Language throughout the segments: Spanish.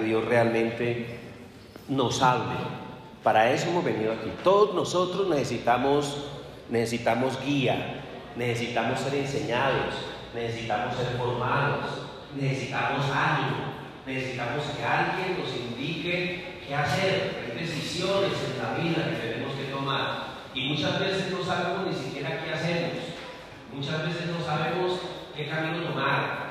Dios realmente nos hable. Para eso hemos venido aquí. Todos nosotros necesitamos, necesitamos guía, necesitamos ser enseñados, necesitamos ser formados, necesitamos ánimo, necesitamos que alguien nos indique qué hacer. Hay decisiones en la vida que tenemos que tomar y muchas veces no sabemos ni siquiera qué hacemos. Muchas veces no sabemos qué camino tomar.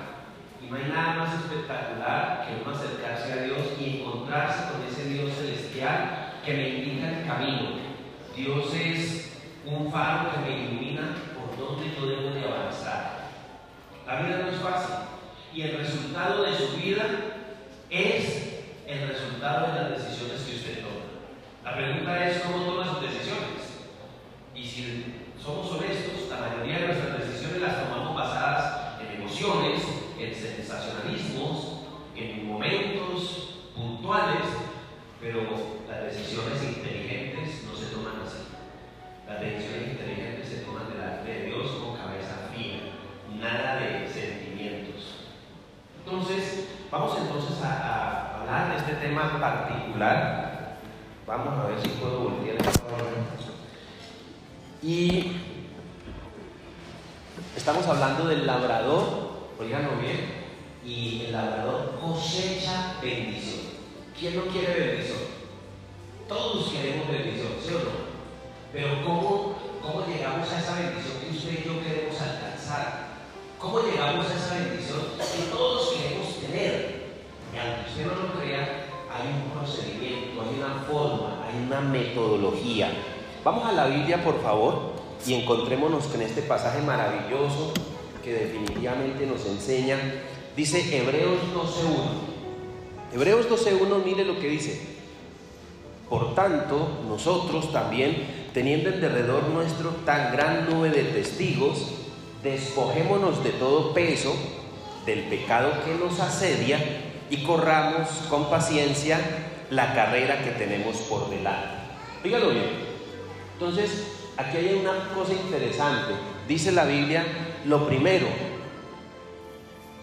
No hay nada más espectacular que uno acercarse a Dios y encontrarse con ese Dios celestial que me indica el camino. Dios es un faro que me ilumina por donde yo debo de avanzar. La vida no es fácil y el resultado de su vida es el resultado de las decisiones que usted toma. La pregunta es cómo toma sus decisiones. Y si somos honestos, la mayoría de nuestras decisiones las tomamos basadas en emociones, en sensacionalismos, en momentos puntuales, pero las decisiones inteligentes no se toman así. Las decisiones inteligentes se toman delante de Dios con cabeza fría, nada de sentimientos. Entonces, vamos entonces a, hablar de este tema particular. Vamos a ver si puedo voltear Y estamos hablando del labrador oiganlo bien, y el labrador cosecha bendición. ¿Quién no quiere bendición? Todos queremos bendición, ¿sí o no? Pero ¿cómo, cómo llegamos a esa bendición que usted y yo queremos alcanzar? ¿Cómo llegamos a esa bendición que todos queremos tener? Y aunque usted no lo crea, hay un procedimiento, hay una forma, hay una metodología. Vamos a la Biblia, por favor, y encontrémonos con este pasaje maravilloso que definitivamente nos enseña. Dice Hebreos 12.1. Hebreos 12.1, mire lo que dice. Por tanto, nosotros también, teniendo en derredor nuestro tan gran nube de testigos, despojémonos de todo peso, del pecado que nos asedia, y corramos con paciencia la carrera que tenemos por delante. Dígalo bien. Entonces, aquí hay una cosa interesante. Dice la Biblia lo primero,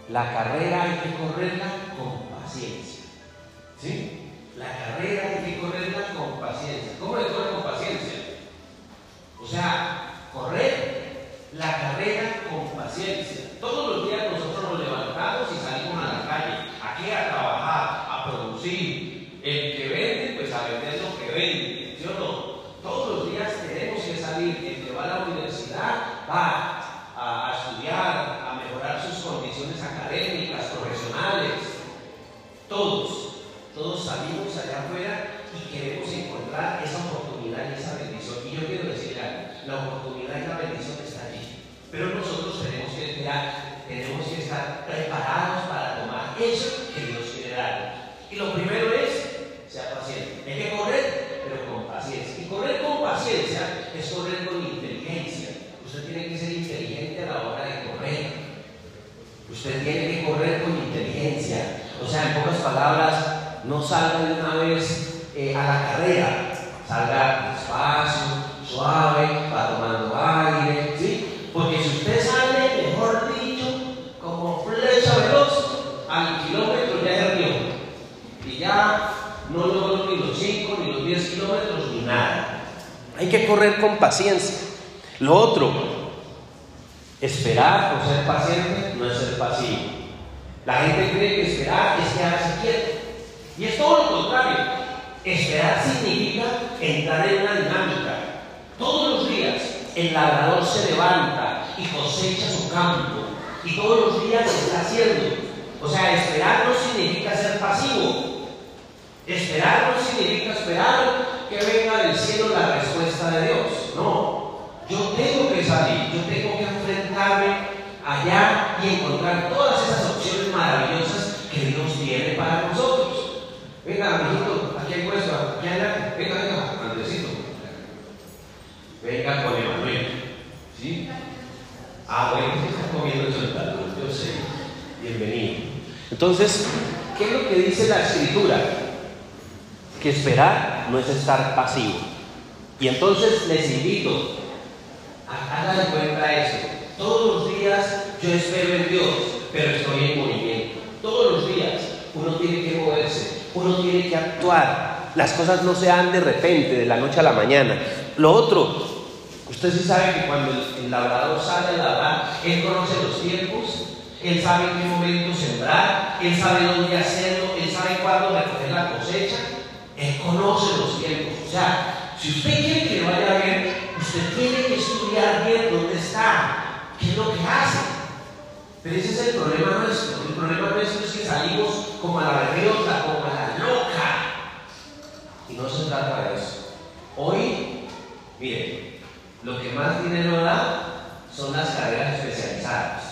la carrera hay que correrla con paciencia. ¿Sí? La carrera hay que correrla con paciencia. ¿Cómo le corre con paciencia? O sea, correr la carrera con paciencia. Todos los días nosotros nos levantamos y salimos a la calle, aquí a trabajar, a producir. El que vende, pues a vender lo que vende, ¿sí o no? Todos los días tenemos que salir. El que va a la universidad va a, estudiar, a mejorar sus condiciones académicas, profesionales. Todos, todos salimos allá afuera y queremos encontrar esa oportunidad y esa bendición. Y yo quiero decirle algo, la oportunidad y la bendición está allí. Pero nosotros tenemos que esperar, tenemos que estar preparados para tomar eso que Dios quiere dar. Y lo primero es, sea paciente. Hay que correr, pero con paciencia. Y correr con paciencia es correr con inteligencia. Usted tiene que ser inteligente a la hora de correr. Usted tiene que correr con inteligencia. O sea, en pocas palabras, no salga de una vez eh, a la carrera. Salga despacio, suave, va tomando aire, ¿sí? Porque si usted sale, mejor dicho, como flecha veloz, al kilómetro ya río. Y ya no logró ni los 5, ni los 10 kilómetros, ni nada. Hay que correr con paciencia. Lo otro, esperar o ser paciente no es ser pasivo. La gente cree que esperar es quedarse quieto. Y es todo lo contrario. Esperar significa entrar en una dinámica. Todos los días el labrador se levanta y cosecha su campo. Y todos los días lo está haciendo. O sea, esperar no significa ser pasivo. Esperar no significa esperar que venga del cielo la respuesta de Dios. No, yo tengo que salir, yo tengo que enfrentarme allá y encontrar todas esas maravillosas que Dios tiene para nosotros. Venga, amiguito, aquí hay puesto, aquí hay Venga, venga, Andresito. Venga con Emanuel. ¿Sí? Ah, bueno, se está comiendo el soldado, yo sé. Bienvenido. Entonces, ¿qué es lo que dice la escritura? Que esperar no es estar pasivo. Y entonces les invito Hagan de cuenta eso. Todos los días yo espero en Dios, pero estoy en movimiento. Todos los días uno tiene que moverse. uno tiene que actuar. Las cosas no se dan de repente, de la noche a la mañana. Lo otro, usted sí sabe que cuando el, labrador sale a labrar, él conoce los tiempos, él sabe en qué momento sembrar, él sabe dónde hacerlo, él sabe cuándo recoger la cosecha, él conoce los tiempos. O sea, si usted quiere que le vaya bien, usted tiene que estudiar bien dónde está, qué es lo que hace. Pero ese es el problema nuestro. El problema nuestro es que salimos como a la berriota, como a la loca. Y no se trata de eso. Hoy, miren, lo que más dinero da son las carreras especializadas.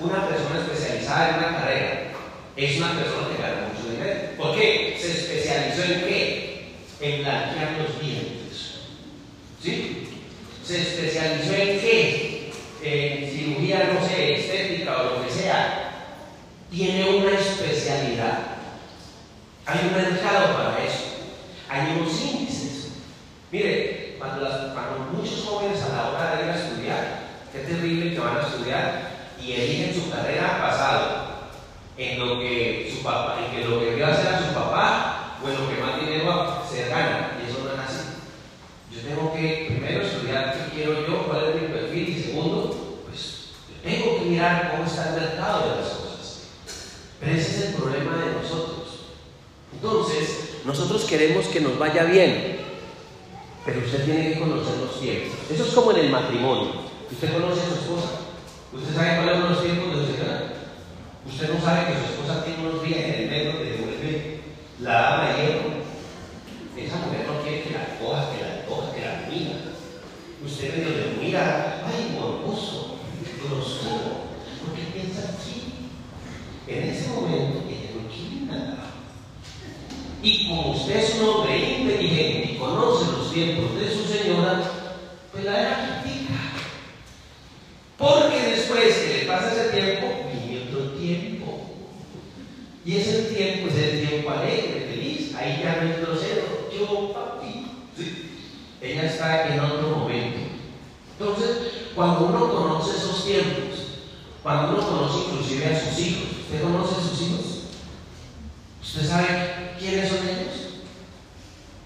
Una persona especializada en una carrera es una persona que gana mucho dinero. ¿Por qué? Se especializó en qué? En blanquear los dientes. ¿Sí? Se especializó en qué? En cirugía, no sé, estética o lo que sea. Tiene una especialidad. Hay un mercado para eso. Hay unos índices. Mire, cuando, muchos jóvenes a la hora de ir a estudiar, qué terrible que van a estudiar y eligen su carrera pasado en lo que su papá, en lo que vio hacer a su papá o en lo que más dinero se gana. Y eso no es así. Yo tengo que primero estudiar qué quiero yo, cuál es mi perfil, y segundo, pues tengo que mirar cómo está el mercado de las. Pero ese es el problema de nosotros. Entonces, nosotros queremos que nos vaya bien, pero usted tiene que conocer los tiempos. Eso es como en el matrimonio. ¿Usted conoce a su esposa? ¿Usted sabe cuáles son los tiempos de su señora? Usted no sabe que su esposa tiene unos días en el medio que devuelve la dama de hierro. Esa mujer no quiere que la coja, que la coja, que la mira. Usted medio le mira, ay, morboso, grosero. En ese momento ella no quiere nada. Y como usted es un hombre inteligente y conoce los tiempos de su señora, pues la era critica. Porque después que le pasa ese tiempo, tiempo. Y ese tiempo es el tiempo alegre, feliz. Ahí ya no es grosero. Yo, papi. Ella está en otro momento. Entonces, cuando uno conoce esos tiempos, cuando uno conoce inclusive a sus hijos, ¿usted conoce a sus hijos? ¿Usted sabe quiénes son ellos?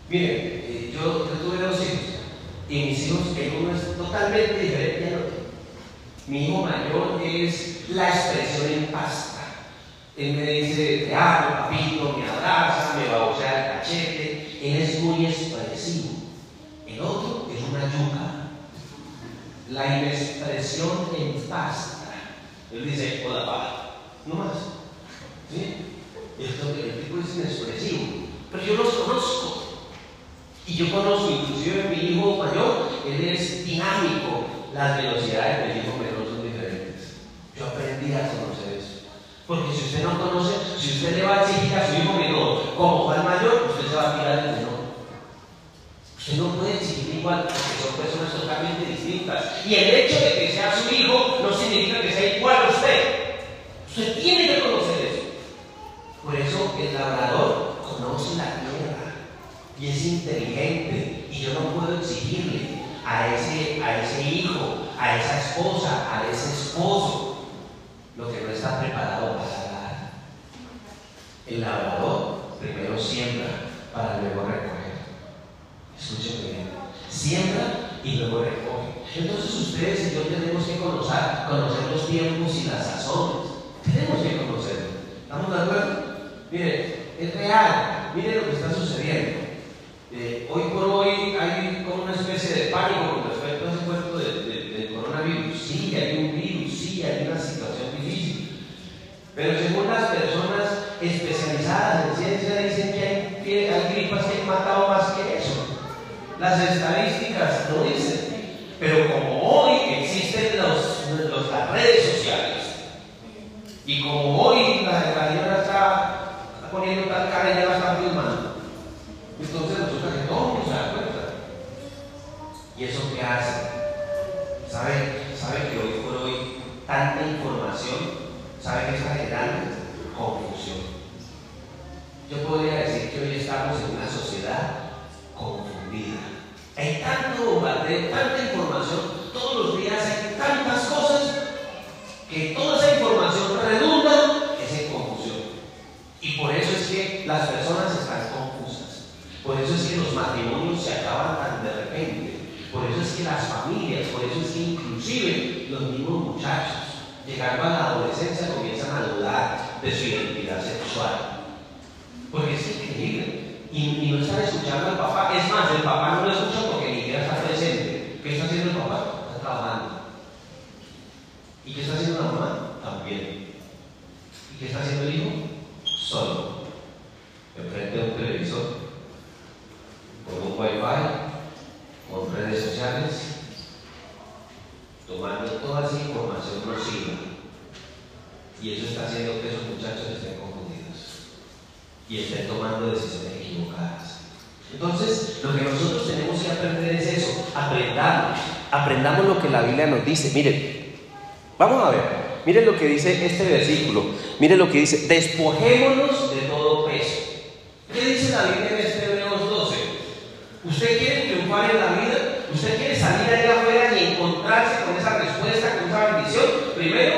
Mire, eh, yo, tuve dos hijos y mis hijos, que uno es totalmente diferente al otro. Mi hijo mayor es la expresión en pasta. Él me dice, te amo, papito, me abraza, me babosea el cachete. Él es muy expresivo. El otro es una yuca. La inexpresión en pasta. Él dice, hola, papá. No más. ¿Sí? El tipo es inexpresivo. Pero yo los conozco. Y yo conozco inclusive mi hijo mayor, él es dinámico. Las velocidades del hijo menor son diferentes. Yo aprendí a conocer eso. Porque si usted no conoce, si usted le va a exigir a su hijo menor como el mayor, usted se va a tirar el menor. Usted no puede exigir igual porque son personas totalmente distintas. Y el hecho de que sea su hijo no significa que sea igual a usted. Usted tiene que conocer eso. Por eso el labrador conoce la tierra y es inteligente y yo no puedo exigirle a ese, a ese hijo, a esa esposa, a ese esposo, lo que no está preparado para dar. El labrador primero siembra para luego recoger. Escuchen. Siembra y luego recoge. Entonces ustedes y yo tenemos que conocer, conocer los tiempos y las sazones. Tenemos que conocerlo. ¿Estamos de acuerdo? Miren, es real. Miren lo que está sucediendo. Eh, hoy por hoy hay como una especie de pánico con respecto a ese cuento del coronavirus. Sí, hay un virus, sí, hay una situación difícil. Pero según las Las estadísticas lo dicen. Pero como hoy existen los, las redes sociales y como hoy la, la está poniendo tal cara y ya la está filmando, entonces resulta que todo el mundo se da cuenta. ¿Y eso qué hace? ¿Sabe, ¿Sabe que hoy por hoy tanta información, ¿sabe que está generando? Confusión. Yo podría decir que hoy estamos en una sociedad confundida. Hay tanto bombardeo, tanta información, todos los días hay tantas cosas que toda esa información redunda es en confusión. Y por eso es que las personas están confusas. Por eso es que los matrimonios se acaban tan de repente. Por eso es que las familias, por eso es que inclusive los mismos muchachos, llegando a la adolescencia, comienzan a dudar de su identidad sexual. Porque es increíble. Y, no están escuchando al papá. Es más, el papá no lo escucha porque ni siquiera está presente. ¿Qué está haciendo el papá? Está trabajando. ¿Y qué está haciendo la mamá? También. ¿Y qué está haciendo el hijo? Solo. Enfrente de un televisor, con un wifi, con redes sociales, tomando toda esa información nociva. Y eso está haciendo que esos muchachos estén confundidos y estén tomando decisiones equivocadas. Entonces, lo que nosotros tenemos que aprender es eso, aprendamos, aprendamos lo que la Biblia nos dice. Miren, vamos a ver, miren lo que dice este versículo, miren lo que dice, despojémonos de todo peso. ¿Qué dice la Biblia en este Hebreos 12? ¿Usted quiere triunfar en la vida? ¿Usted quiere salir allá afuera y encontrarse con esa respuesta, con esa bendición? Primero,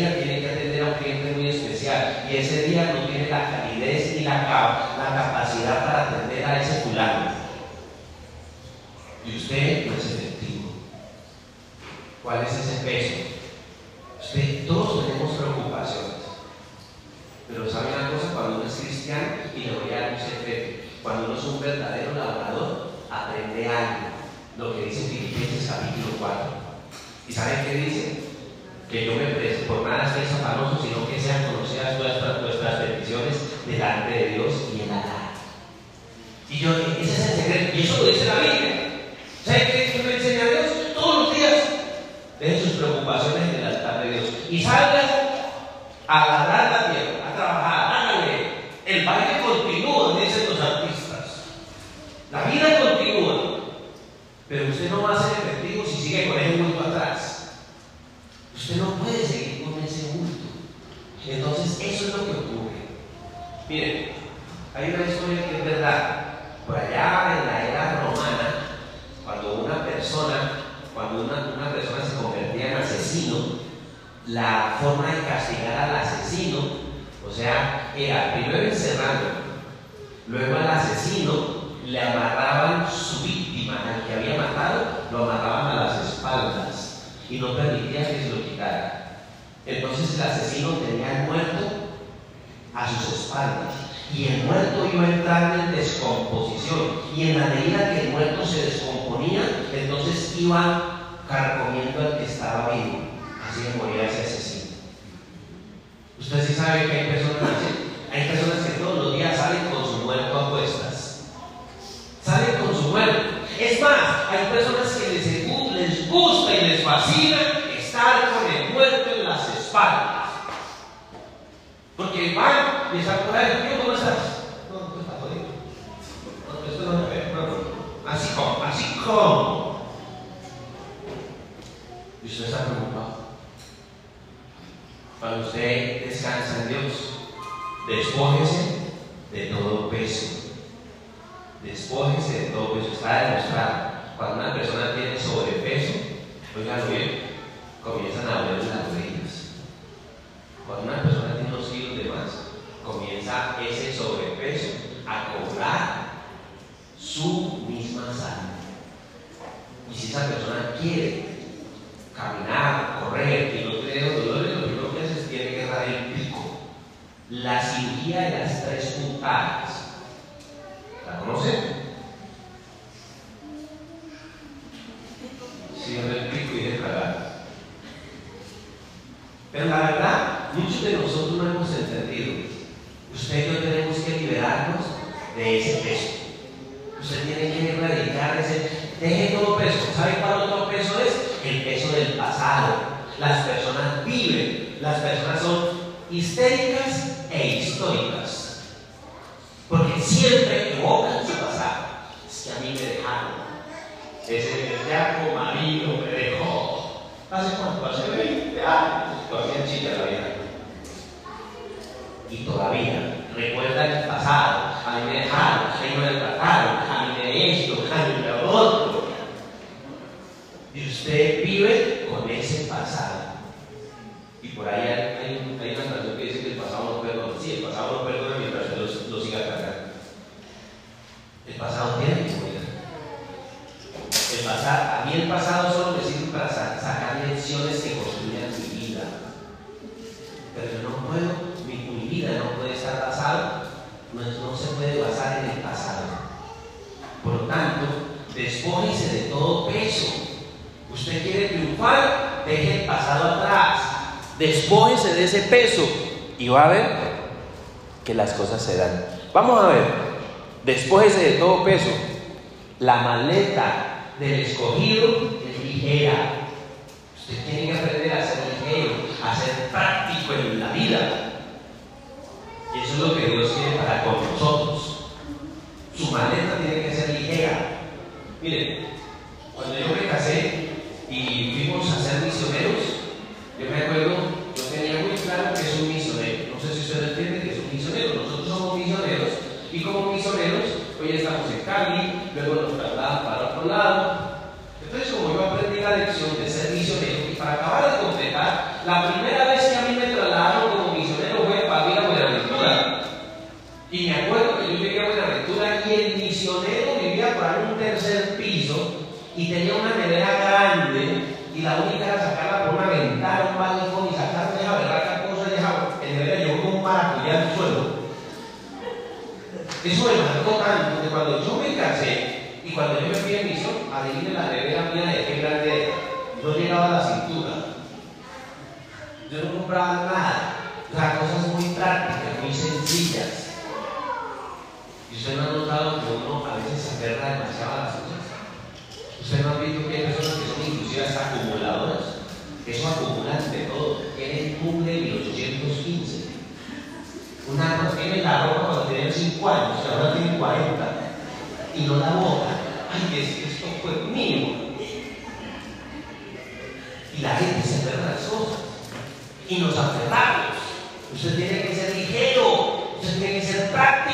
día tiene que atender a un cliente muy especial. Y ese día no tiene la calidez ni la, la capacidad para atender a ese fulano. Y usted no es efectivo. ¿Cuál es ese peso? Usted, todos tenemos preocupaciones. Pero ¿sabe una cosa? Cuando uno es cristiano, y le voy a dar un secreto, cuando uno es un verdadero labrador, aprende algo. Lo que dice Filipenses capítulo 4. ¿Y saben qué dice? Que yo me preste, por nada sea zapanoso, sino que sean conocidas nuestras, nuestras peticiones delante de Dios y en la Y yo, ese es el secreto. Y eso lo dice la Biblia. ¿Sabe qué me enseña Dios? Todos los días. Dejen sus preocupaciones en el altar de Dios. Y salgan a la tierra, a trabajar, háganle. El baile continúa, dicen los artistas. La vida continúa. Pero usted no va a ser efectivo si sigue con ese bulto atrás. Usted no puede seguir con ese bulto. Entonces, eso es lo que ocurre. Miren, hay una historia que es verdad. Por allá en la era romana, cuando una persona, cuando se convertía en asesino, la forma de castigar al asesino, o sea, era primero encerrando, luego al asesino le amarraban su víctima, al que había matado, lo amarraban a las espaldas y no permitían que se lo quitara. Entonces el asesino tenía al muerto a sus espaldas y el muerto iba entrando en descomposición y en la medida que el muerto se descomponía, entonces iba carcomiendo al que estaba vivo. Así que moría ese asesino. Usted sí sabe que hay personas. Hay personas que todos los días salen con su muerto a cuestas. Salen con su muerto. Es más, hay personas que les, les gusta y les fascina estar con el muerto en las espaldas. Que van y están por ahí, ¿cómo estás? No, tú estás jodido. No, esto no es no. Así como, así como. Y usted está preocupado. Cuando usted descansa en Dios, despójese de todo peso. Despójese de todo peso. Está demostrado. Cuando una persona tiene sobrepeso, oiganlo bien, comienzan a doler las rodillas. Cuando una persona tiene unos kilos de más, comienza ese sobrepeso a cobrar su misma salud. Y si esa persona quiere caminar, correr y no tiene dolores, lo primero que hace es tiene que dar el pico. La cirugía de las tres puntadas. ¿La conocen? Cierre el pico y deja Pero la verdad, muchos de nosotros no hemos. Usted y tenemos que liberarnos de ese peso. Usted tiene que erradicar ese. Deje todo peso. ¿Sabe cuál otro peso es? El peso del pasado. Las personas viven, las personas son histéricas e históricas. Porque siempre evocan su pasado. Es que a mí me dejaron. Ese como marido me dejó. ¿Hace cuánto? Hace 20 años. Todavía chica la vida. Y todavía recuerda el pasado. A mí me dejaron, a mí me trataron, a mí me esto, a mí me otro. Y usted vive con ese pasado. Y por ahí hay, hay, una canción que dice que el pasado no perdona. Sí, el pasado no perdona mientras usted lo, lo siga cargando. El pasado tiene que morir. El pasado, a mí el pasado solo me sirve para sacar lecciones que construyan mi vida. Pero yo no puedo, mi, mi vida no puede estar basada, no, no se puede basar en el pasado. Por lo tanto, despójese de todo peso. Usted quiere triunfar, deje el pasado atrás. Despójese de ese peso a ver que las cosas se dan. Vamos a ver, despójese de todo peso. La maleta del escogido es ligera. Usted tiene que aprender a ser ligero, a ser práctico en la vida. Y eso es lo que Dios quiere para con nosotros. Su maleta tiene que ser ligera. Miren, cuando yo me casé y fuimos a ser misioneros, yo me acuerdo, yo tenía muy claro que es un misionero. No sé si ustedes entienden que es un misionero. Nosotros somos misioneros y como misioneros, hoy estamos en Cali, luego nos trasladan para otro lado. Entonces, como yo aprendí la lección de ser misionero, y para acabar de completar, la primera vez que a mí me trasladaron como misionero fue para ir a Buenaventura. Y me acuerdo que yo llegué a Buenaventura y el misionero vivía por ahí un tercer piso y tenía una nevera grande y la única era sacarla por una ventana, un balcón y sacar esa berraca cosa y esa nevera yo como un maracuyá al suelo. Eso me marcó tanto que cuando yo me casé y cuando yo me fui a misión, adivinen la nevera mía de qué grande era. No llegaba a la cintura. Yo no compraba nada. O sea, cosas muy prácticas, muy sencillas. Y usted no ha notado que uno a veces se aferra demasiado a las cosas. Usted no ha visto que hay personas que son inclusive hasta acumuladoras. Eso acumulan de todo. Tienen un de 1815. Una tiene la ropa cuando tiene 5 años, ahora tiene 40. Y no la bota. Ay, es que esto fue mío. Y la gente se aferra a las cosas. Y nos aferramos. Usted tiene que ser ligero. Usted tiene que ser práctico.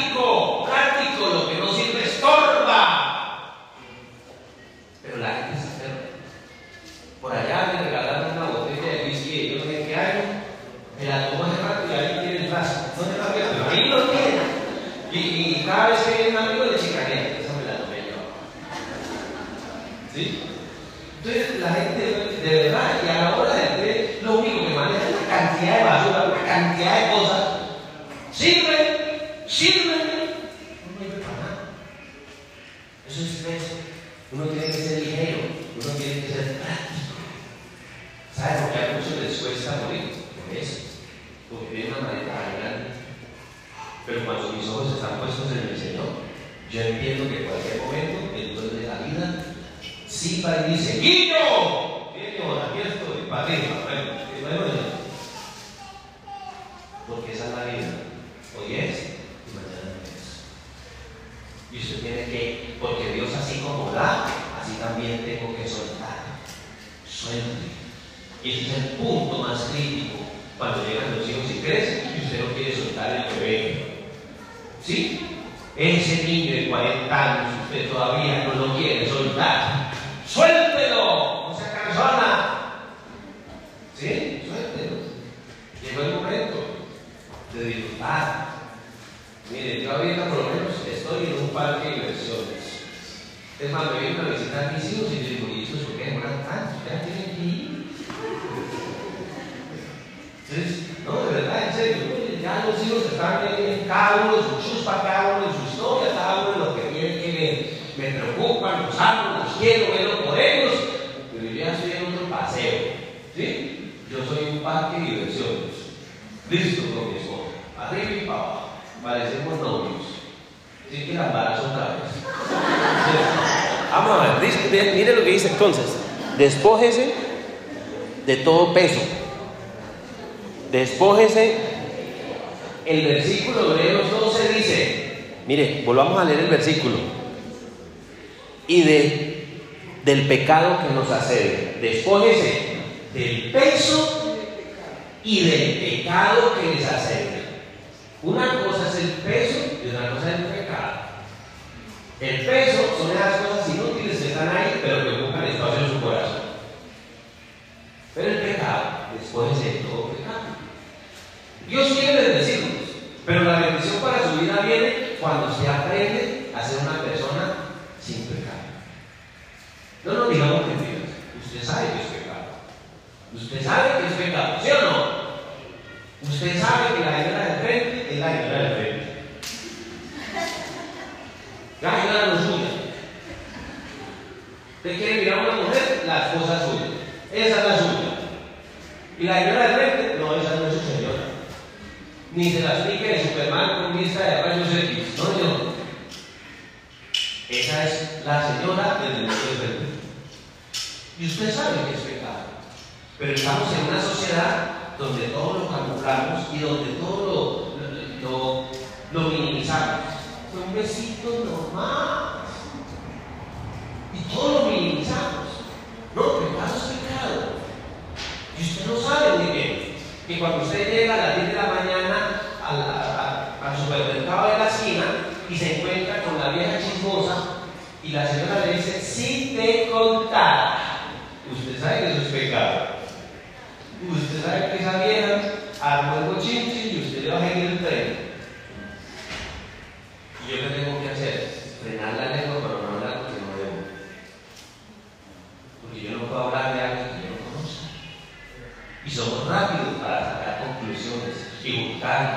despójese de todo peso. Despójese. El versículo Hebreos 12 dice, mire, volvamos a leer el versículo. Y de, del pecado que nos accede. Despójese del peso y del pecado que les accede. Una cosa es el peso y otra cosa es el pecado. El peso son esas cosas Yo soy ni se las aplique ni Superman con lista de rayos X. No, yo. Esa es la señora del negocio del pecado. Y usted sabe que es pecado. Pero estamos en una sociedad donde todo lo camuflamos y donde todo lo, minimizamos. Fue un besito normal. Y todo lo minimizamos. No, pecado es pecado. Y usted no sabe muy bien que cuando usted llega a las 10 de la mañana, de la esquina y se encuentra con la vieja chismosa y la señora le dice, si te contara, usted sabe que eso es pecado. Usted sabe que esa vieja armó el bochinche y usted le va a seguir el tren. Y yo le tengo que hacer, frenar la lengua pero no hablar porque no debo. Porque yo no puedo hablar de algo que yo no conozco. Y somos rápidos para sacar conclusiones y buscar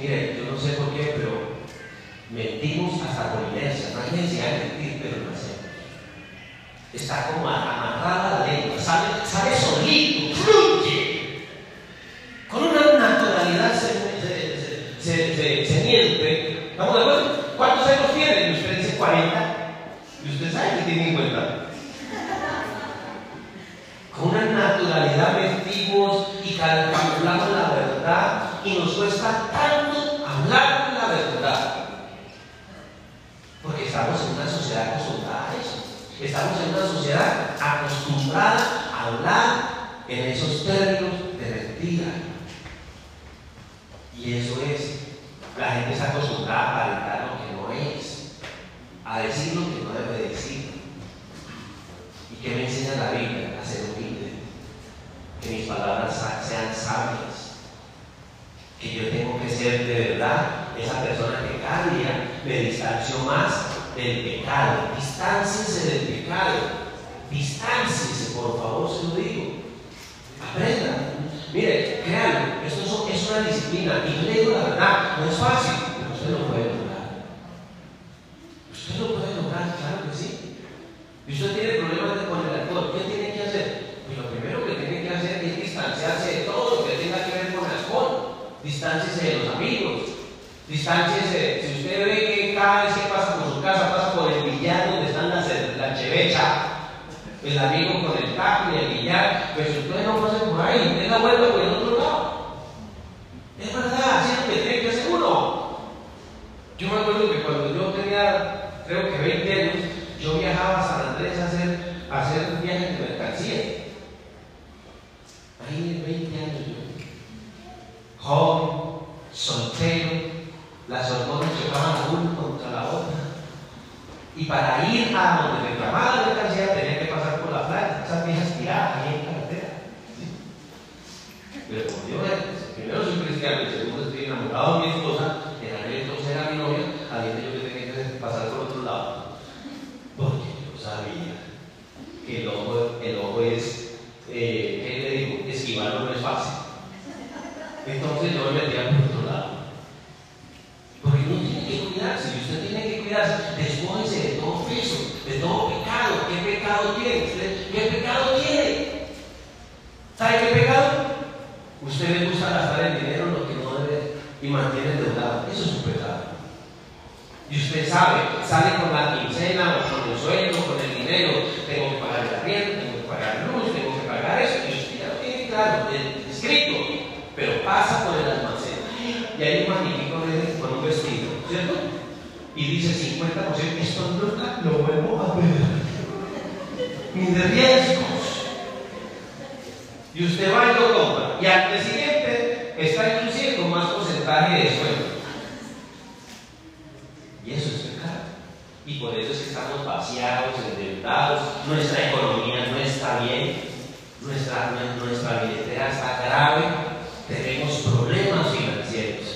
Mire, yo no sé por qué, pero mentimos hasta con inercia. No hay necesidad de mentir, pero no hacemos. Está como amarrada a decir sabe, sale con la quincena o con el sueldo, con el dinero, tengo que pagar el arriendo, tengo que pagar luz, tengo que pagar eso, y usted ya lo tiene claro, escrito, pero pasa por el almacén. Y hay un magnífico con un vestido, ¿cierto? Y dice 50%, esto nunca lo vuelvo a ver. De riesgos. Y usted va y lo compra. Y al día siguiente está con más porcentaje de sueldo. Y eso es pecado. Y por eso es que estamos vaciados, endeudados, nuestra economía no está bien, nuestra, nuestra billetera está grave, tenemos problemas financieros,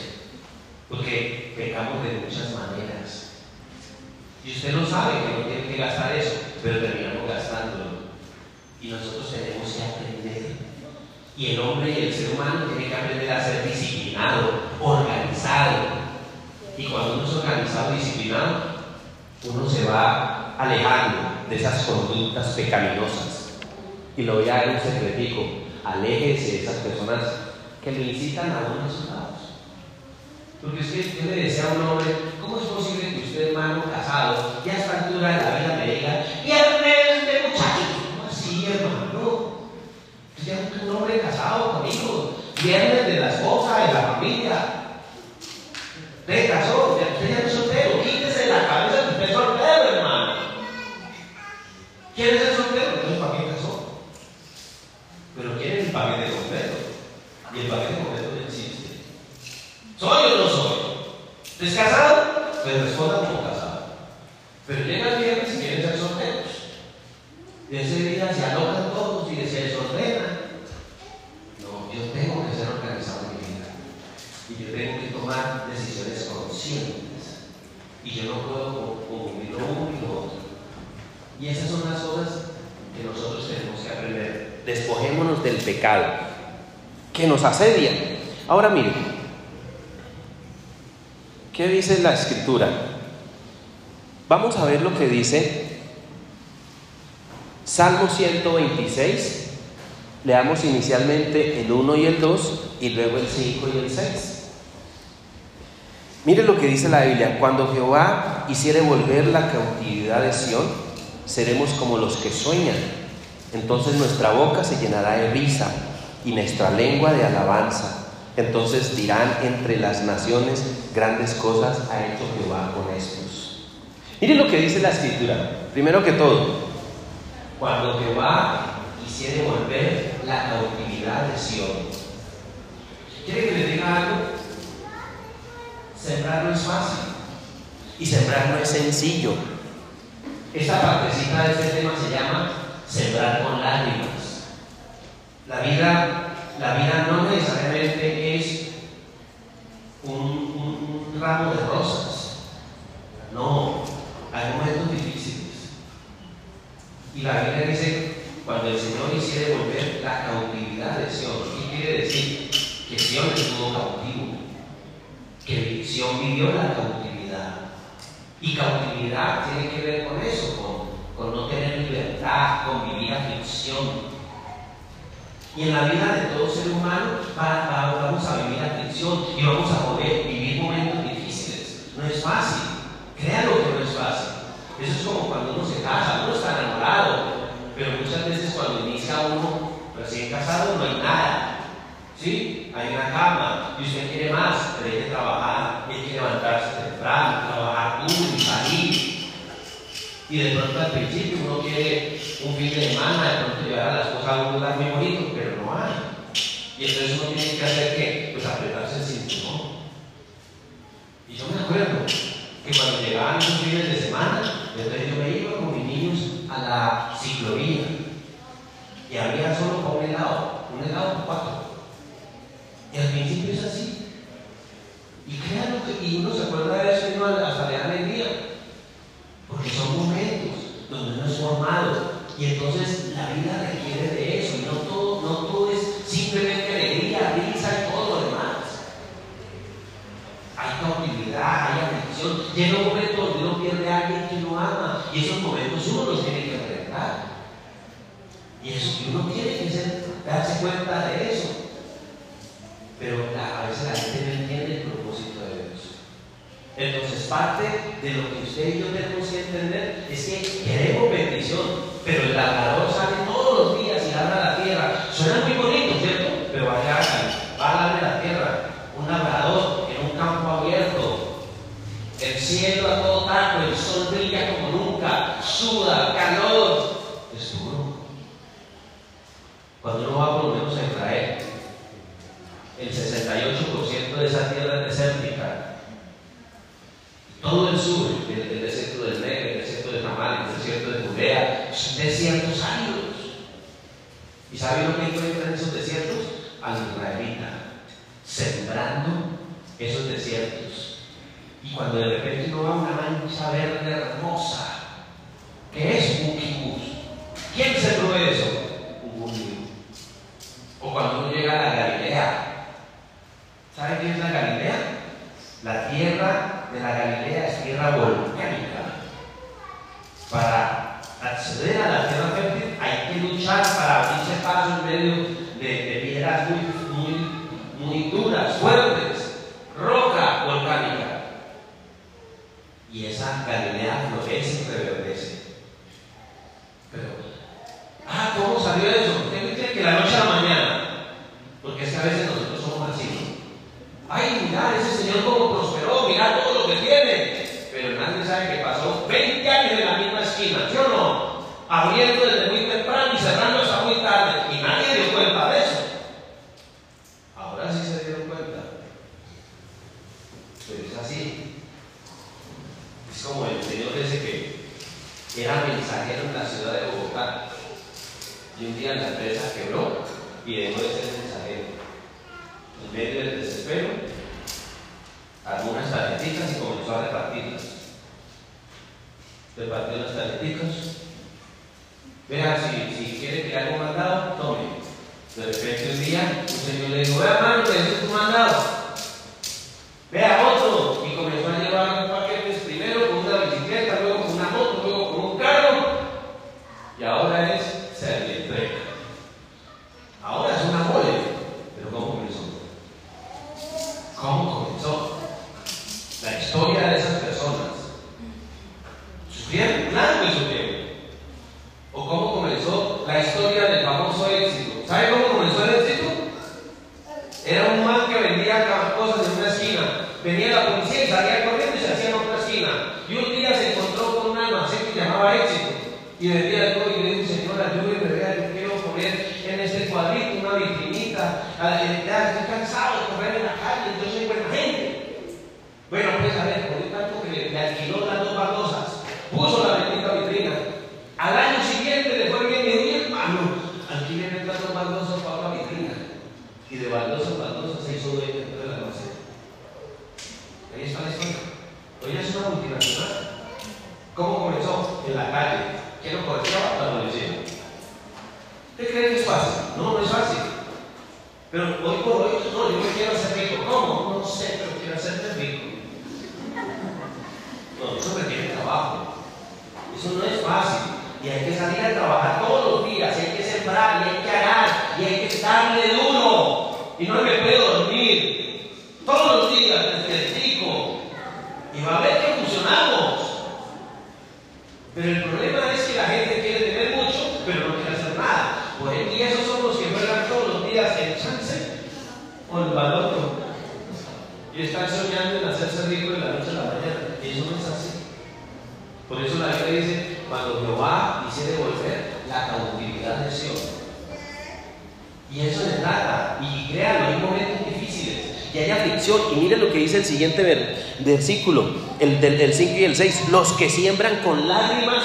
porque pecamos de muchas maneras. Y usted no sabe que no tiene que gastar eso, pero terminamos gastándolo. Y nosotros tenemos que aprender. Y el hombre y el ser humano tiene que aprender a ser disciplinado, organizado. Y cuando uno es organizado disciplinado, uno se va alejando de esas conductas pecaminosas. Y lo voy a dar un secretico. Aléjese de esas personas que lo incitan a uno a sus lados. Porque es que yo le decía a un hombre, ¿cómo es posible que usted, hermano casado, y a esta altura de la vida me diga, viernes de muchachos? ¿Cómo así, hermano? Usted ya es un hombre casado conmigo, viernes de la esposa, de la familia. Usted casó, usted ya no ¿Quiere ser soltero? Entonces, ¿para qué casó? Pero quiere el paquete completo. Y el paquete completo no existe. ¿Soy o no soy? ¿Es casado? Pues responda como casado. Pero llega el viernes y quieren ser solteros. Y ese día se alocan todos y se desordenan. No, yo tengo que ser organizado en mi vida. Y yo tengo que tomar decisiones conscientes. Y yo no puedo confundir lo uno y lo otro. Y esas son las cosas que nosotros tenemos que aprender. Despojémonos del pecado que nos asedia. Ahora miren, ¿qué dice la escritura? Vamos a ver lo que dice Salmo 126. Leamos inicialmente el 1 y el 2 y luego el 5 y el 6. Mire lo que dice la Biblia, cuando Jehová hiciere volver la cautividad de Sión, seremos como los que sueñan. Entonces nuestra boca se llenará de risa y nuestra lengua de alabanza. Entonces dirán entre las naciones grandes cosas ha hecho Jehová con estos. Mire lo que dice la escritura. Primero que todo, cuando Jehová quisiere volver la cautividad de Sion. ¿Quiere que le diga algo? Sembrar no es fácil. Y sembrar no es sencillo. Esta partecita de este tema se llama sembrar con lágrimas. La vida, la vida no necesariamente es un, ramo de rosas. No, hay momentos difíciles. Y la Biblia dice, cuando el Señor hiciera volver la cautividad de Sion, ¿qué quiere decir? Que Sion estuvo cautivo, que Sion vivió la cautividad. Y cautividad tiene que ver con eso, con, con no tener libertad, con vivir aflicción. Y en la vida de todo ser humano va, va, vamos a vivir aflicción y vamos a poder vivir momentos difíciles. No es fácil, créanlo que no es fácil. Eso es como cuando uno se casa, uno está enamorado, pero muchas veces cuando inicia uno recién casado no hay nada. ¿Sí? Hay una cama y usted quiere más, pero hay que trabajar, hay que levantarse temprano, trabajar duro. Y de pronto al principio uno quiere un fin de semana, de pronto llevar a las cosas a un lugar muy bonito, pero no hay. Y entonces uno tiene que hacer qué? Pues apretarse el cinturón. Y yo me acuerdo que cuando llegaban esos fines de semana, entonces yo me iba con mis niños a la ciclovía y había solo para un helado, un helado por cuatro. Y al principio es así. Y créanlo que y uno se acuerda de eso y uno hasta le da alegría. Porque son momentos donde uno es formado. Y entonces la vida requiere de eso. Y no todo, no todo es simplemente alegría, risa y todo lo demás. Hay cautividad, hay aflicción. Llega un momento donde uno pierde a alguien que uno ama. Y esos momentos uno los tiene que enfrentar. Y eso que uno tiene que ser, darse cuenta de eso. Pero a veces la gente no entiende el propósito. Entonces, parte de lo que usted y yo tenemos que entender es que queremos bendición, pero el labrador sale todos los días y labra la tierra. Suena muy bonito, ¿cierto? Pero va a llegar va a labrar la tierra. Un labrador en un campo abierto, el cielo a todo taco, el sol brilla como nunca, suda, calor. Es duro. Cuando uno va por lo menos a Israel, el 68% de esa tierra es desértica. Todo el sur, el, el desierto del Negev, el desierto de Tamar, el desierto de Judea, son desiertos áridos. ¿Y saben lo que encuentran en esos desiertos? Al israelita, sembrando esos desiertos. Y cuando de repente uno va a una mancha verde hermosa, que es Y eso se trata. Y créanlo, hay momentos difíciles. Y hay aflicción. Y mire lo que dice el siguiente versículo, el del 5 y el 6. Los que siembran con lágrimas,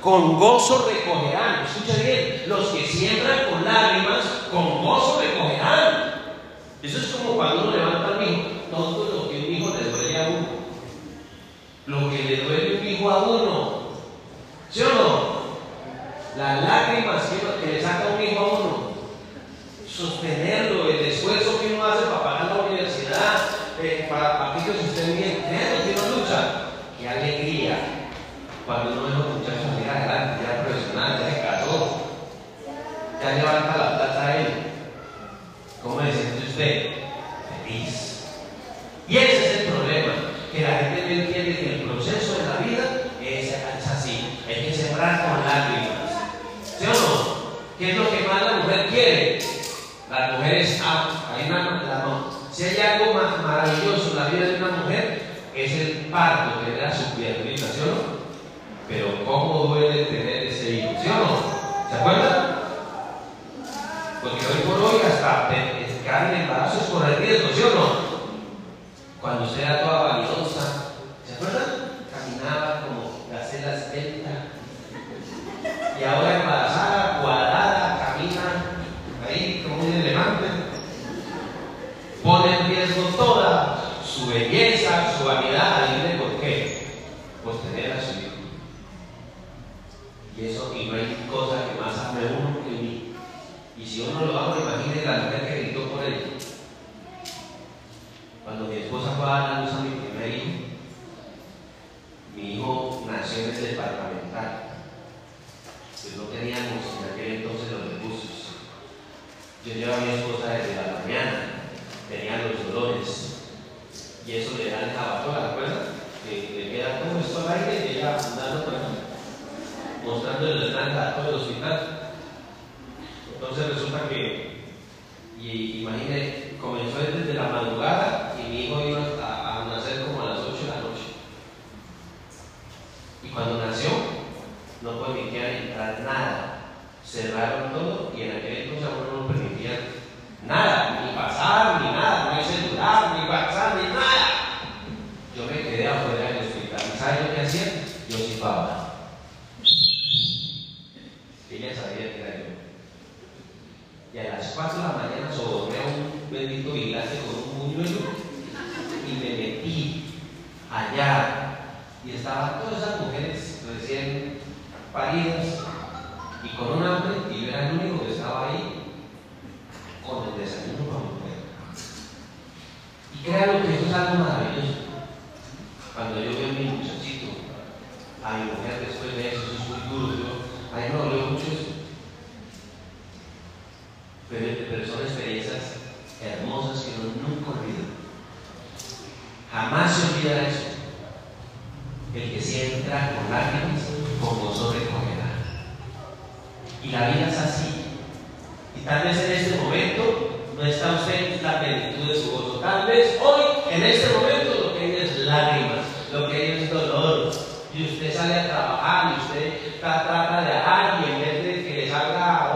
con gozo recogerán. Escucha bien. Los que siembran con lágrimas, con gozo recogerán. Eso es como cuando uno levanta al hijo. Todo lo que un hijo le duele a uno. Lo que le duele un hijo a uno. ¿Sí o no? Las lágrimas que le saca un sostener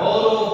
all over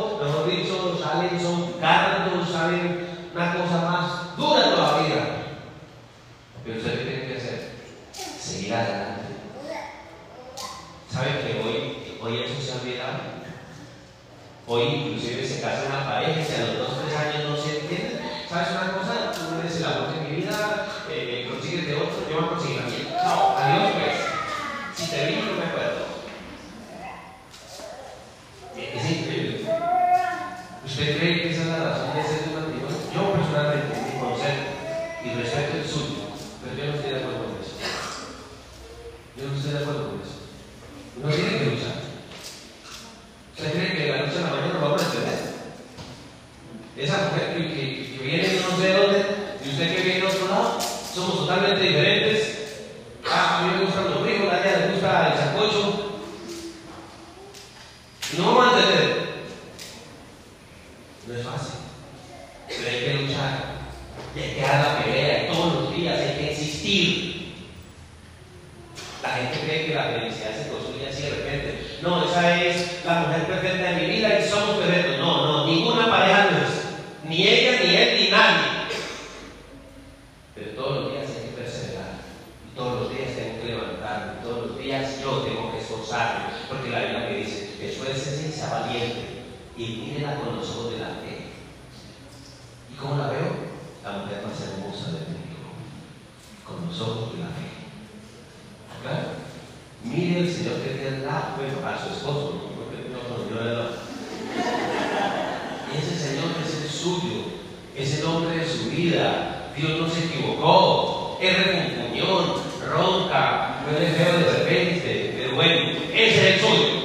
equivocó, es refunfuñón, ronca, huele feo de repente, pero bueno, ese es el suyo.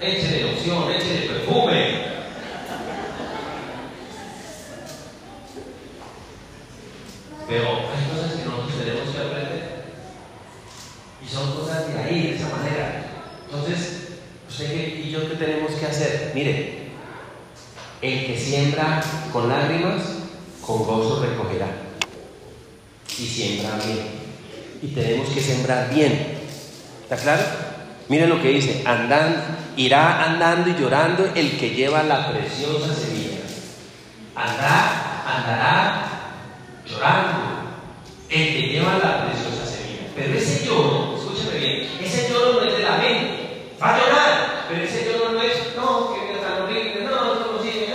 Échele loción, échele perfume. Pero hay cosas que nosotros tenemos que aprender. Y son cosas de ahí, de esa manera. Entonces, usted y yo, ¿qué tenemos que hacer? Mire, el que siembra con lágrimas, con gozo recogerá. Y siembra bien. Y tenemos que sembrar bien. ¿Está claro? Miren lo que dice, andan, irá andando y llorando el que lleva la preciosa semilla. Andará, andará llorando el que lleva la preciosa semilla. Pero ese lloro, escúcheme bien, ese lloro no es de la mente. Va a llorar, pero ese lloro no es, no, que me tan horrible, no, no consigue,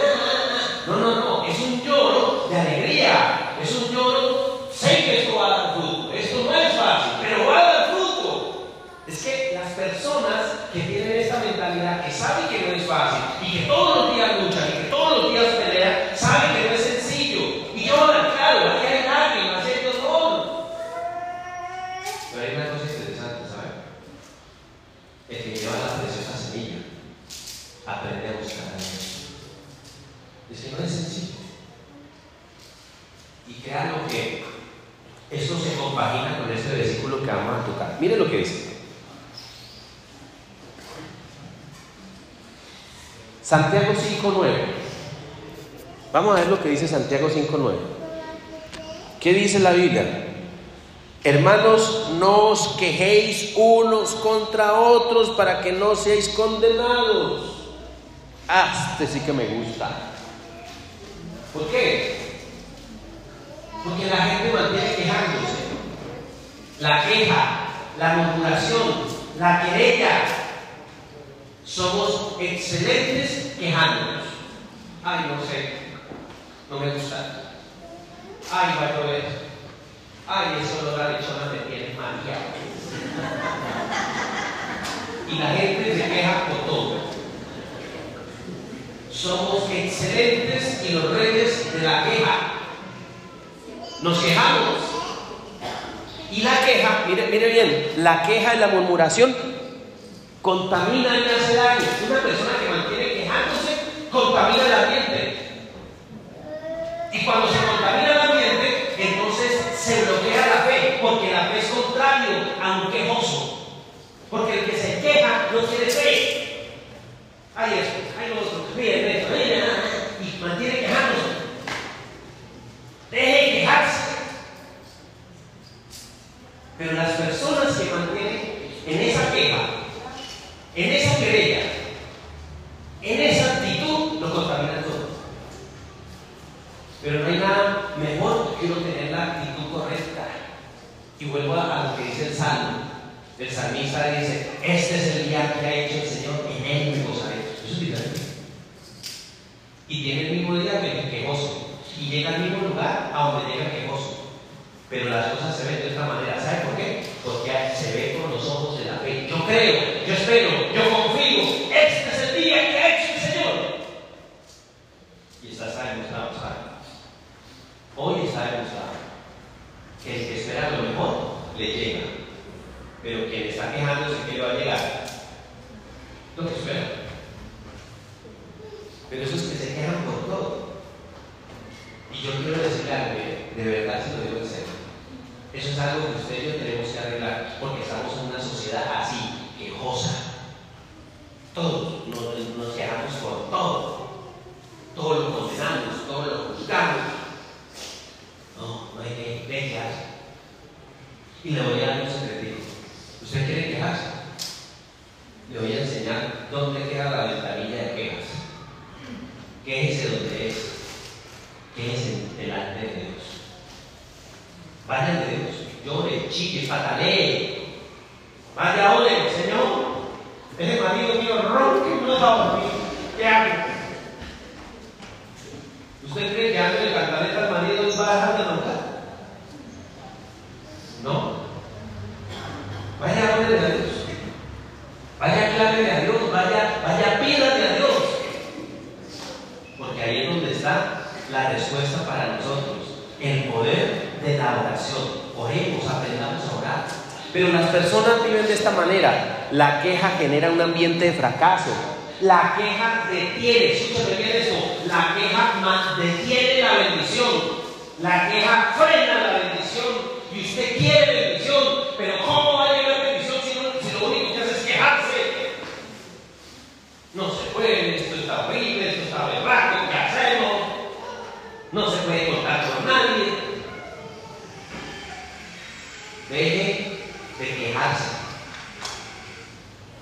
no, no, no, es un lloro de alegría, es un lloro, sé que esto va a dar fruto, esto no es fácil, pero va a dar fruto. Es que las personas que tienen esta mentalidad, que saben que no es fácil y que todos los días luchan y que todos los días pelean, saben que no es sencillo y lloran, claro, aquí hay lágrimas, hay dolor. Pero hay una cosa interesante, ¿saben? El que lleva la preciosa semilla aprende a buscar a Dios. Dice, no es sencillo. Y créanlo que esto se compagina con este versículo que vamos a tocar. Miren lo que dice. Santiago 5.9. Vamos a ver lo que dice Santiago 5.9. ¿Qué dice la Biblia? Hermanos, no os quejéis unos contra otros para que no seáis condenados. Ah, este sí que me gusta. ¿Por qué? Porque la gente mantiene quejándose. La queja, la murmuración, la querella. Somos excelentes quejándonos. Ay, no sé, no me gusta. Ay, va a llover. Ay, eso lo da lechona me tiene. Y la gente se queja por todo. Somos excelentes y los reyes de la queja. Nos quejamos. Y la queja, mire, mire bien, la queja y la murmuración contamina y hace daño. Una persona que mantiene quejándose contamina el ambiente. Y cuando se contamina el ambiente, entonces se bloquea la fe, porque la fe es contrario a un quejoso. Porque el que se queja no tiene fe. Hay esto, hay lo otro, miren esto, miren, y mantiene quejándose. Deje de quejarse. Pero las personas que mantienen en esa queja, en esa querella, en esa actitud, lo contaminan todo. Pero no hay nada mejor que uno tener la actitud correcta. Y vuelvo a lo que dice el Salmo. El salmista dice, este es el día que ha hecho el Señor, en él me gozaré. Eso es diferente. Y tiene el mismo día que el quejoso. Y llega al mismo lugar a donde llega el quejoso. Pero las cosas se ven de esta manera. ¿Sabe por qué? Porque se ve con los ojos de la fe. Yo creo, yo espero, yo confío. Este es el día que ha hecho el Señor. Y está demostrado, ¿sabe? Hoy está demostrado que el que espera lo mejor le llega. Pero quien está quejándose que le va a llegar, lo que espera. Pero esos que se quejan por todo. Y yo quiero decirle algo, de verdad se lo digo en serio. Eso es algo que usted y yo tenemos que arreglar porque estamos en una sociedad así, quejosa. Todos nos, nos quejamos por todo. Todo lo condenamos, todo lo juzgamos. No, no hay que quejar. Y le voy a dar un secretito. ¿Usted quiere quejarse? Le voy a enseñar dónde queda la ventanilla de quejas. Quéjese donde es. Quéjese delante de Dios. Vaya de Dios. Llore, chique, patalee. Vaya, ore, Señor. Ese marido mío ronque no dormido. ¿Qué hago? ¿Usted cree que antes de cantaleta al marido va a dejar de roncar? No. Vaya, ore a Dios. Vaya, clámele a Dios. Vaya, vaya, pídale a Dios. Porque ahí es donde está la respuesta para nosotros. El poder de la oración. Oremos, aprendamos a orar. Pero las personas viven de esta manera. La queja genera un ambiente de fracaso. La queja detiene, escúchame bien esto, la queja detiene la bendición. La queja frena la bendición. Y usted quiere bendición, pero ¿cómo va a llegar bendición si, si lo único que hace es quejarse? No se puede, esto está horrible, esto está berraco, ¿qué hacemos? No se puede contar con nadie. Deje de quejarse.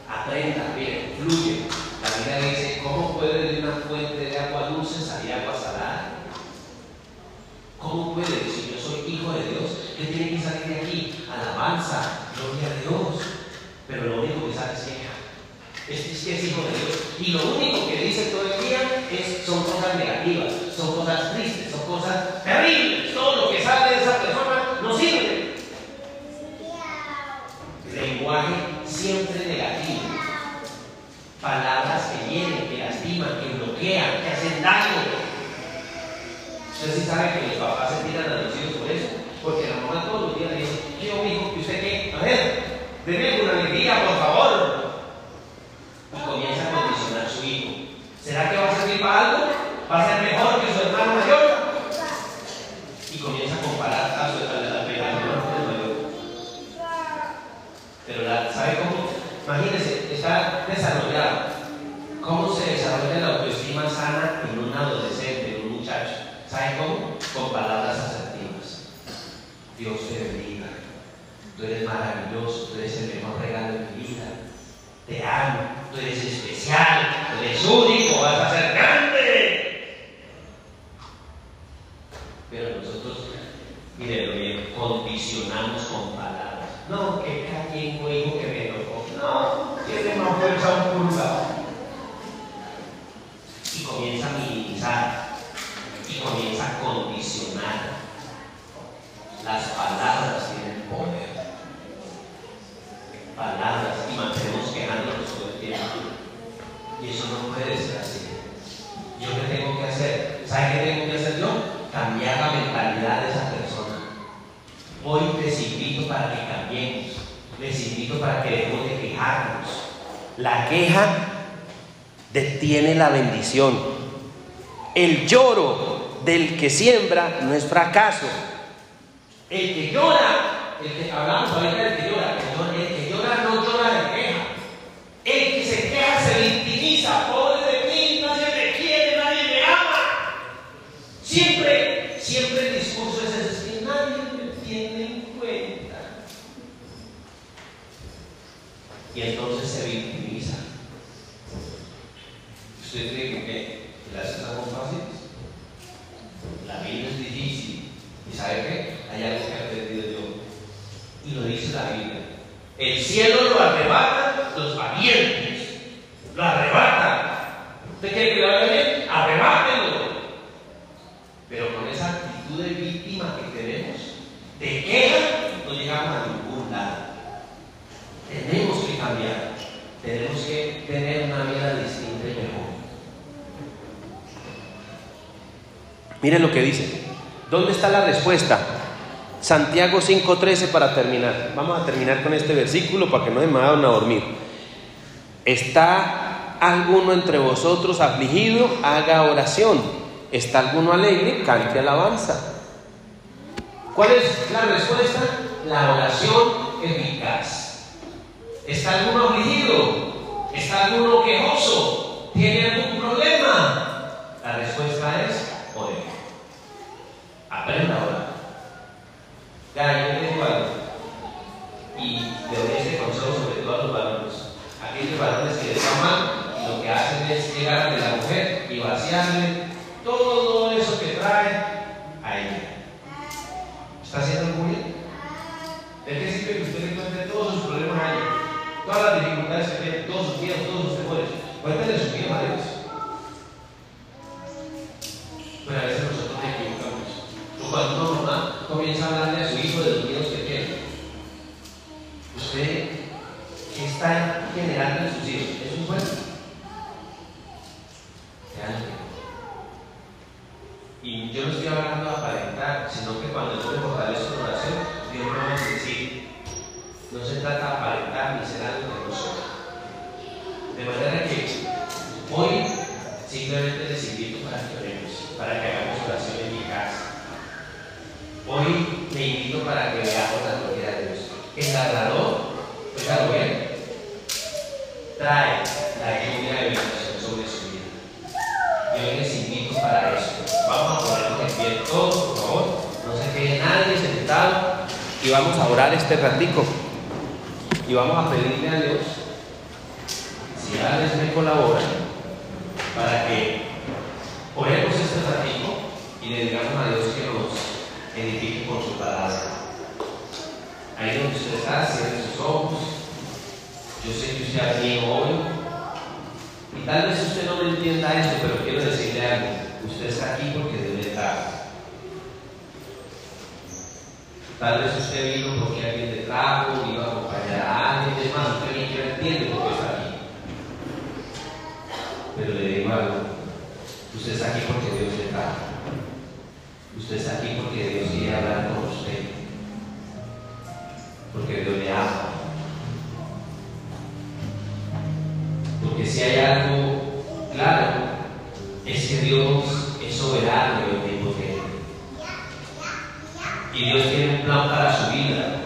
Aprenda, mire, fluye. La Biblia dice, ¿cómo puede de una fuente de agua dulce salir agua salada? ¿Cómo puede? Si yo soy hijo de Dios, ¿qué tiene que salir de aquí? Alabanza, gloria a Dios. Pero lo único que sale es queja. Es, es que es hijo de Dios. Y lo único que dice todo el día es, son cosas negativas, son cosas tristes, son cosas terribles. Todo lo que sale de esa persona no sirve. Lenguaje siempre negativo. Palabras que hieren, que lastiman, que bloquean, que hacen daño. Usted sí sabe que los papás se tiran a los hijos por eso. Porque mamá todos los días le dice, ¿qué hijo? ¿Y usted qué? A ver, denme una alegría, por favor. Y comienza a condicionar a su hijo. ¿Será que va a servir para algo? ¿Va a ser mejor que su hermano mayor? Y comienza a comparar a su hermano mayor. Pero la, ¿sabe cómo? Imagínense, está desarrollado. ¿Cómo se desarrolla la autoestima sana en un adolescente, en un muchacho? ¿Sabe cómo? Con palabras asertivas. Dios te bendiga. Tú eres maravilloso, tú eres el mejor regalo de mi vida. Te amo, tú eres especial, tú eres único, vas a ser grande. Pero nosotros, miren bien, condicionamos con palabras. No, que cada quien fue hijo que me tocó. No, tiene más fuerza un pulgado. Y comienza a minimizar. Y comienza a condicionar. Las palabras tienen poder. Palabras y mantenemos quejándonos todo el tiempo. Y eso no puede ser así. ¿Yo qué tengo que hacer? ¿Sabe qué tengo que hacer yo? Cambiar la mentalidad de esa persona. Hoy les invito para que cambiemos. Les invito para que dejemos de quejarnos. La queja detiene la bendición. El lloro del que siembra no es fracaso. El que llora, el que hablamos ahorita del que llora, el que llora no llora de queja. El que se queja se victimiza. Pobre de mí, nadie me quiere, nadie me ama. Siempre, siempre el discurso es ese, es que nadie me tiene en cuenta. Y entonces se victimiza. ¿Usted cree que, que las cosas son fáciles? La vida es difícil. ¿Y sabe qué? Hay algo que he aprendido yo. Y lo dice la Biblia. El cielo lo arrebata los valientes. Lo arrebata. ¿Usted quiere que lo haga bien? Arrebátenlo. Pero con esa actitud de víctima que tenemos, de queja, no llegamos a ningún lado. Tenemos que cambiar. Tenemos que tener una vida distinta y mejor. Miren lo que dice. ¿Dónde está la respuesta? Santiago 5:13 para terminar. Vamos a terminar con este versículo para que no se me vayan a dormir. ¿Está alguno entre vosotros afligido? Haga oración. ¿Está alguno alegre? Cante alabanza. ¿Cuál es la respuesta? La oración eficaz. ¿Está alguno afligido? ¿Está alguno quejoso? ¿Tiene algún problema? La respuesta es podemos. Aprenda a orar. Yo te. Y te doy este consejo sobre todo a los varones. Aquellos varones que están mal, lo que hacen es llegar de la mujer y vaciarle todo eso que trae a ella. ¿Está haciendo orgullo? ¿De qué sirve que usted le cuente todos sus problemas a ella? Todas las dificultades que tiene, todos sus días, todos Pero le digo algo, usted está aquí porque Dios le trajo. Usted está aquí porque Dios quiere hablar con usted. Porque Dios le ama. Porque si hay algo claro, es que Dios es soberano y omnipotente. Y Dios tiene un plan para su vida.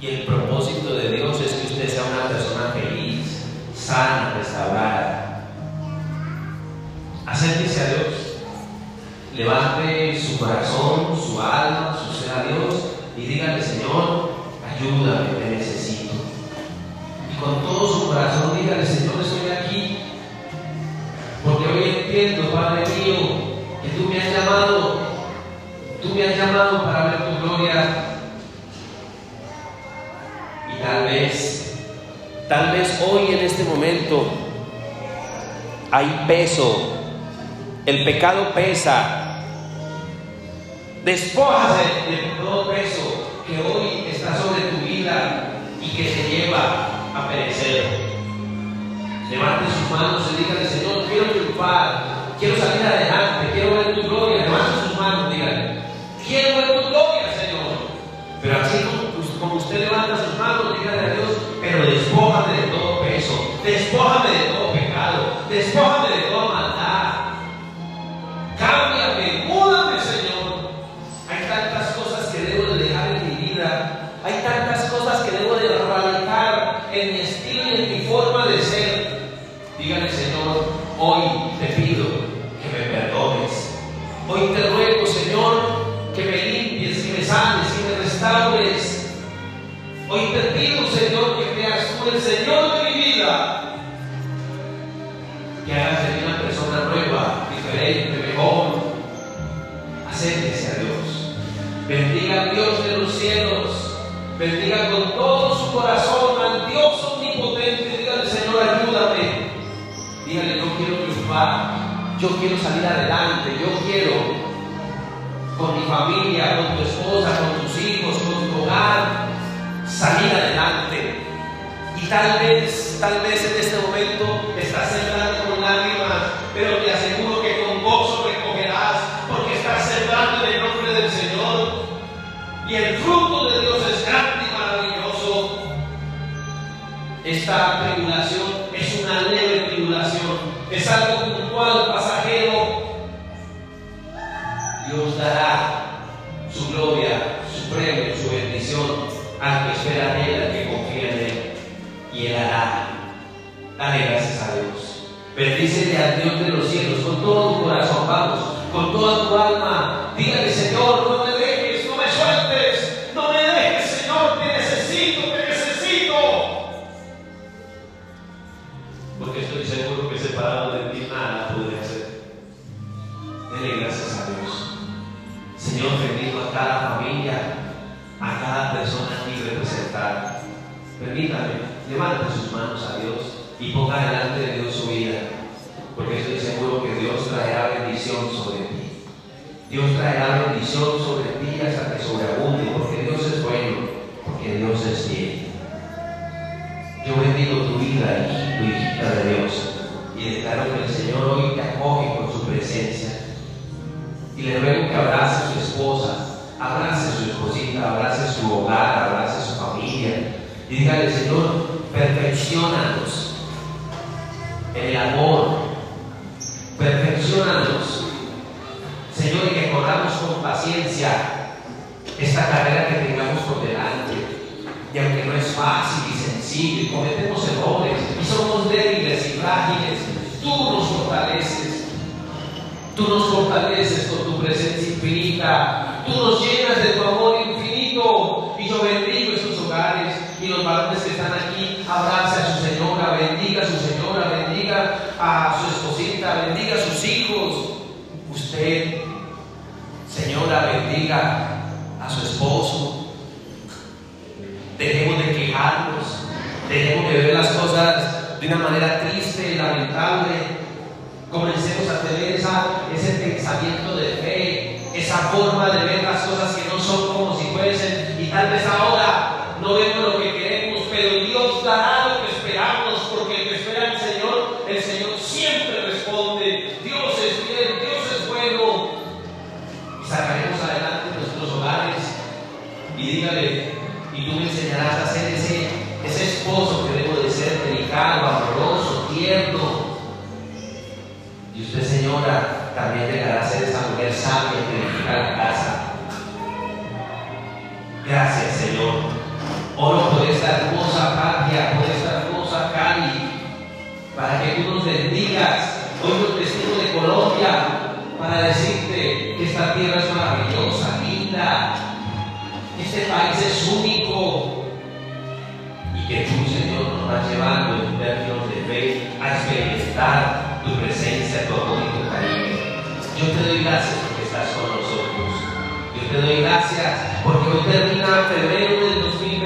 Y el propósito de Dios es que usted sea una persona feliz, sana, restaurada. Acérquese a Dios. Levante su corazón, su alma, su ser a Dios y dígale, Señor, ayúdame, te necesito. Y con todo su corazón dígale, Señor, estoy aquí. Porque hoy entiendo, Padre mío, que tú me has llamado, tú me has llamado para ver tu gloria. Y tal vez, Tal vez hoy en este momento hay peso, el pecado pesa. Despójase de todo peso que hoy está sobre tu vida y que te lleva a perecer. Levante sus manos y dígale, Señor, quiero triunfar, quiero salir adelante, quiero ver tu gloria. Levante sus manos, dígale, quiero ver tu gloria, Señor. Pero así como, usted levanta sus manos, dígale a Dios, pero despójame de todo peso, despójame de Hoy te pido, Señor, que seas tú el Señor de mi vida. Que hagas de una persona nueva, diferente, mejor. Acérquese a Dios. Bendiga al Dios de los cielos. Bendiga con todo su corazón al Dios omnipotente. Dígale, Señor, ayúdame. Dígale, yo quiero triunfar. Yo quiero salir adelante. Yo quiero con mi familia, con tu esposa, con tal vez, tal vez en este momento estás sembrando con lágrimas, pero te aseguro que con gozo recogerás, porque estás sembrando en el nombre del Señor. Y el fruto de Dios es grande y maravilloso. Esta tribulación es una leve tribulación, es algo puntual, pasajero. Dios dará su gloria, su premio, su bendición al que espera en Él, Y Él hará. Dale gracias a Dios. Bendícele al Dios de los cielos con todo tu corazón, vamos, con toda tu alma. Dígale, Señor, no me dejes, no me sueltes, no me dejes, Señor, te necesito, te necesito. Porque estoy seguro que separado de ti nada podré hacer. Dele gracias a Dios. Señor, bendigo a cada familia, a cada persona aquí representada. Permítame, levante sus manos a Dios y ponga delante de Dios su vida, porque estoy seguro que Dios traerá bendición sobre ti. Dios traerá bendición sobre ti hasta que sobreabunde, porque Dios es bueno, porque Dios es fiel. Yo bendigo tu vida, hijito, hijita de Dios, y declaro que el Señor hoy te acoge con su presencia. Y le ruego que abrace a su esposa, abrace a su esposita, abrace su hogar, abrace a su familia. Y dígale, Señor, perfeccionanos en el amor, perfeccionanos, Señor, y que corramos con paciencia esta carrera que tengamos por delante. Y aunque no es fácil y sencillo, y cometemos errores, y somos débiles y frágiles, tú nos fortaleces. Tú nos fortaleces con tu presencia infinita. Tú nos llenas de tu amor infinito. Y yo bendigo estos hogares y los varones que están aquí. Abrace a su señora, bendiga a su señora, bendiga a su esposita, bendiga a sus hijos. Usted, señora, bendiga a su esposo. Dejemos de quejarnos, dejemos de ver las cosas de una manera triste lamentable. Comencemos a tener esa, ese pensamiento de fe, esa forma de ver esta tierra es maravillosa, linda, este país es único y que tú, Señor, nos vas llevando en términos de fe a experimentar tu presencia, tu amor y tu cariño. Yo te doy gracias porque estás con nosotros. Yo te doy gracias porque hoy termina febrero del 2020